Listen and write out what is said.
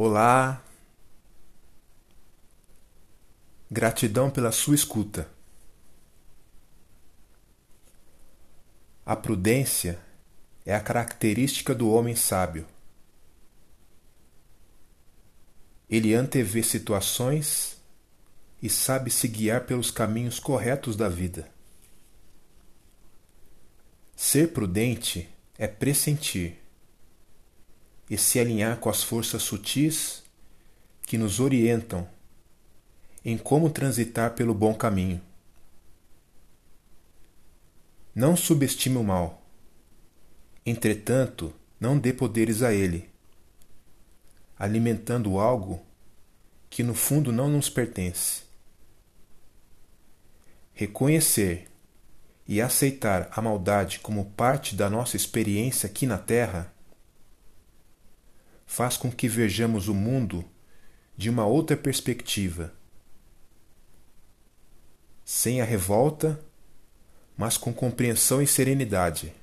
Olá. Gratidão pela sua escuta. A prudência é a característica do homem sábio. Ele antevê situações e sabe se guiar pelos caminhos corretos da vida. Ser prudente é pressentir e se alinhar com as forças sutis que nos orientam em como transitar pelo bom caminho. Não subestime o mal. Entretanto, não dê poderes a ele, alimentando algo que no fundo não nos pertence. Reconhecer e aceitar a maldade como parte da nossa experiência aqui na Terra faz com que vejamos o mundo de uma outra perspectiva, sem a revolta, mas com compreensão e serenidade.